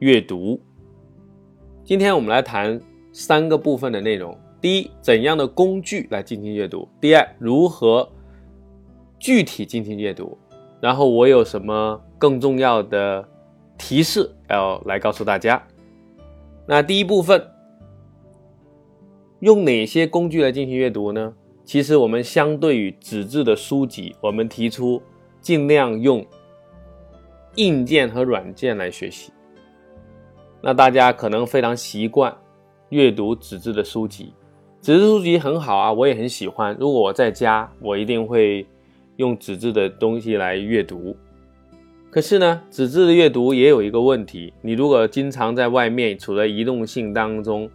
阅读。今天我们来谈三个部分的内容。第一，怎样的工具来进行阅读？第二，如何具体进行阅读？然后我有什么更重要的提示要来告诉大家？那第一部分，用哪些工具来进行阅读呢？其实我们相对于纸质的书籍，我们提出尽量用硬件和软件来学习。那大家可能非常习惯阅读纸质的书籍。纸质书籍很好啊，我也很喜欢。如果我在家，我一定会用纸质的东西来阅读。可是呢，纸质的阅读也有一个问题：你如果经常在外面，处在移动性当中，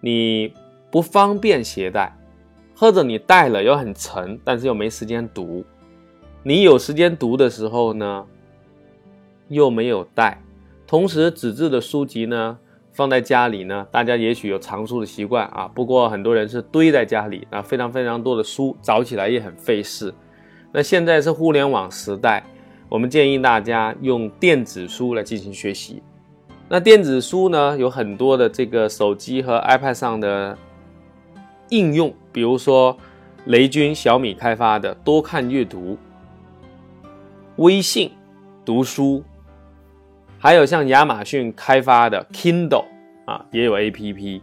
你不方便携带，或者你带了又很沉，但是又没时间读。你有时间读的时候呢，又没有带。同时，纸质的书籍呢？放在家里呢，大家也许有藏书的习惯啊。不过很多人是堆在家里啊，非常非常多的书，找起来也很费事。那现在是互联网时代，我们建议大家用电子书来进行学习。那电子书呢，有很多的这个手机和 iPad 上的应用，比如说雷军、小米开发的多看阅读、微信读书。还有像亚马逊开发的 Kindle 啊，也有 APP，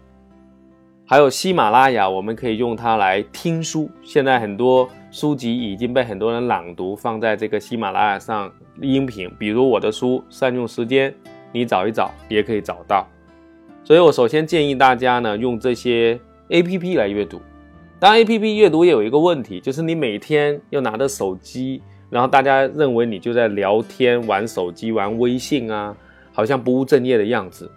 还有喜马拉雅，我们可以用它来听书。现在很多书籍已经被很多人朗读，放在这个喜马拉雅上音频。比如我的书《善用时间》，你找一找也可以找到。所以我首先建议大家呢，用这些 APP 来阅读。当然，APP 阅读也有一个问题，就是你每天要拿着手机。然后大家认为你就在聊天、玩手机、玩微信啊，好像不务正业的样子。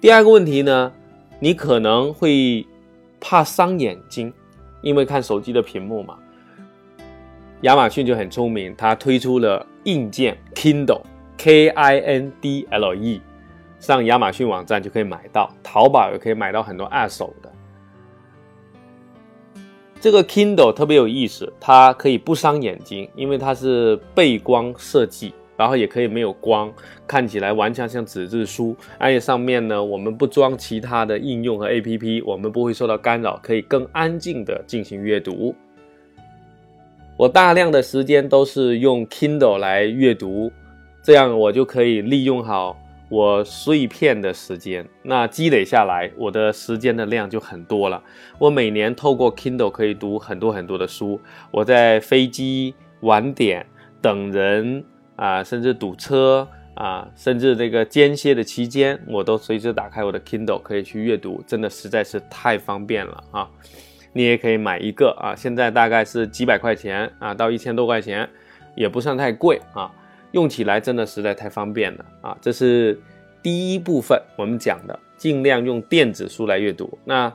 第二个问题呢，你可能会怕伤眼睛，因为看手机的屏幕嘛。亚马逊就很聪明，它推出了硬件 Kindle，K I N D L E，上亚马逊网站就可以买到，淘宝也可以买到很多二手的。这个 Kindle 特别有意思，它可以不伤眼睛，因为它是背光设计，然后也可以没有光，看起来完全像纸质书。而且上面呢，我们不装其他的应用和 APP，我们不会受到干扰，可以更安静的进行阅读。我大量的时间都是用 Kindle 来阅读，这样我就可以利用好。我碎片的时间，那积累下来，我的时间的量就很多了。我每年透过 Kindle 可以读很多很多的书。我在飞机、晚点、等人啊，甚至堵车啊，甚至这个间歇的期间，我都随时打开我的 Kindle 可以去阅读，真的实在是太方便了啊！你也可以买一个啊，现在大概是几百块钱啊，到一千多块钱，也不算太贵啊。用起来真的实在太方便了啊！这是第一部分我们讲的，尽量用电子书来阅读。那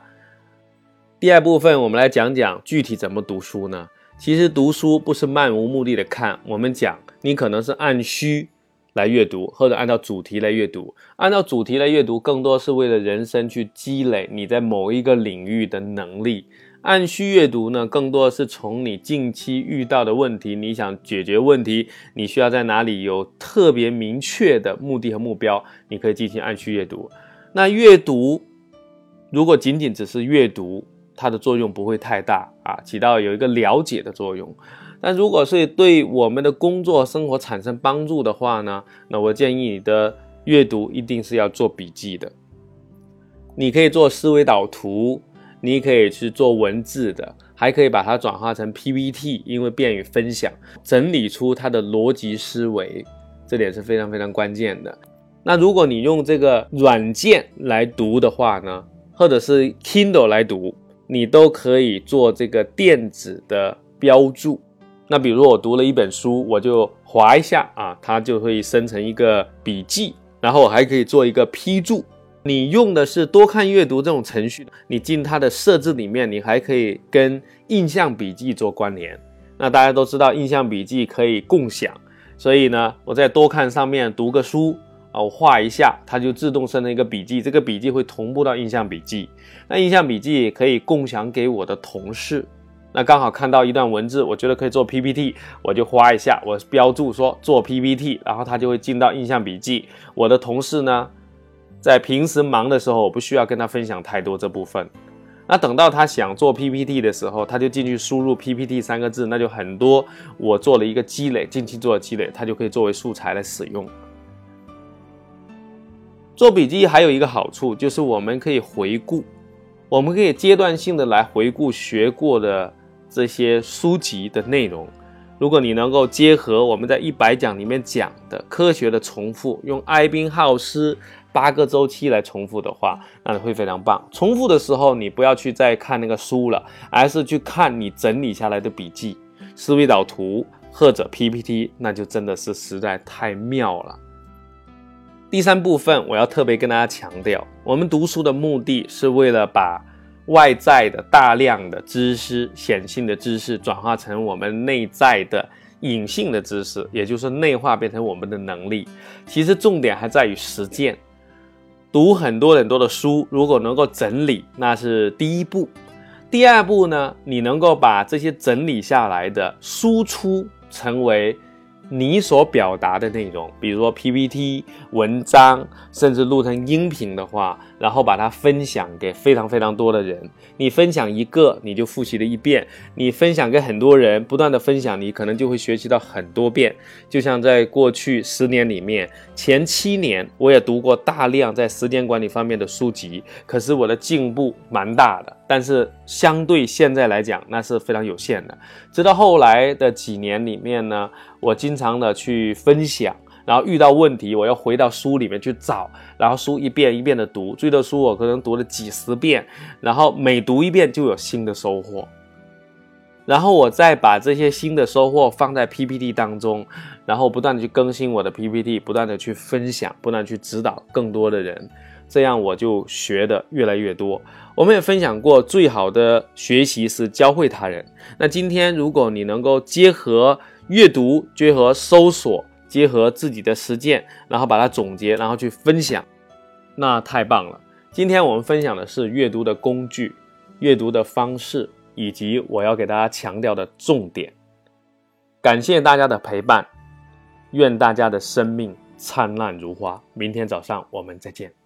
第二部分我们来讲讲具体怎么读书呢？其实读书不是漫无目的的看，我们讲你可能是按需来阅读，或者按照主题来阅读。按照主题来阅读，更多是为了人生去积累你在某一个领域的能力。按需阅读呢，更多的是从你近期遇到的问题，你想解决问题，你需要在哪里有特别明确的目的和目标，你可以进行按需阅读。那阅读如果仅仅只是阅读，它的作用不会太大啊，起到有一个了解的作用。但如果是对我们的工作生活产生帮助的话呢，那我建议你的阅读一定是要做笔记的，你可以做思维导图。你可以去做文字的，还可以把它转化成 PPT，因为便于分享，整理出它的逻辑思维，这点是非常非常关键的。那如果你用这个软件来读的话呢，或者是 Kindle 来读，你都可以做这个电子的标注。那比如我读了一本书，我就划一下啊，它就会生成一个笔记，然后我还可以做一个批注。你用的是多看阅读这种程序，你进它的设置里面，你还可以跟印象笔记做关联。那大家都知道，印象笔记可以共享，所以呢，我在多看上面读个书啊，我画一下，它就自动生成一个笔记，这个笔记会同步到印象笔记。那印象笔记可以共享给我的同事。那刚好看到一段文字，我觉得可以做 PPT，我就画一下，我标注说做 PPT，然后它就会进到印象笔记。我的同事呢？在平时忙的时候，我不需要跟他分享太多这部分。那等到他想做 PPT 的时候，他就进去输入 PPT 三个字，那就很多。我做了一个积累，近期做的积累，他就可以作为素材来使用。做笔记还有一个好处，就是我们可以回顾，我们可以阶段性的来回顾学过的这些书籍的内容。如果你能够结合我们在一百讲里面讲的科学的重复，用艾宾浩斯。八个周期来重复的话，那会非常棒。重复的时候，你不要去再看那个书了，而是去看你整理下来的笔记、思维导图或者 PPT，那就真的是实在太妙了。第三部分，我要特别跟大家强调，我们读书的目的是为了把外在的大量的知识、显性的知识转化成我们内在的隐性的知识，也就是内化变成我们的能力。其实重点还在于实践。读很多很多的书，如果能够整理，那是第一步。第二步呢，你能够把这些整理下来的输出成为。你所表达的内容，比如说 PPT 文章，甚至录成音频的话，然后把它分享给非常非常多的人。你分享一个，你就复习了一遍；你分享给很多人，不断的分享，你可能就会学习到很多遍。就像在过去十年里面，前七年我也读过大量在时间管理方面的书籍，可是我的进步蛮大的。但是相对现在来讲，那是非常有限的。直到后来的几年里面呢，我经常的去分享，然后遇到问题，我要回到书里面去找，然后书一遍一遍的读，这的书我可能读了几十遍，然后每读一遍就有新的收获，然后我再把这些新的收获放在 PPT 当中，然后不断的去更新我的 PPT，不断的去分享，不断去指导更多的人。这样我就学的越来越多。我们也分享过，最好的学习是教会他人。那今天，如果你能够结合阅读、结合搜索、结合自己的实践，然后把它总结，然后去分享，那太棒了。今天我们分享的是阅读的工具、阅读的方式，以及我要给大家强调的重点。感谢大家的陪伴，愿大家的生命灿烂如花。明天早上我们再见。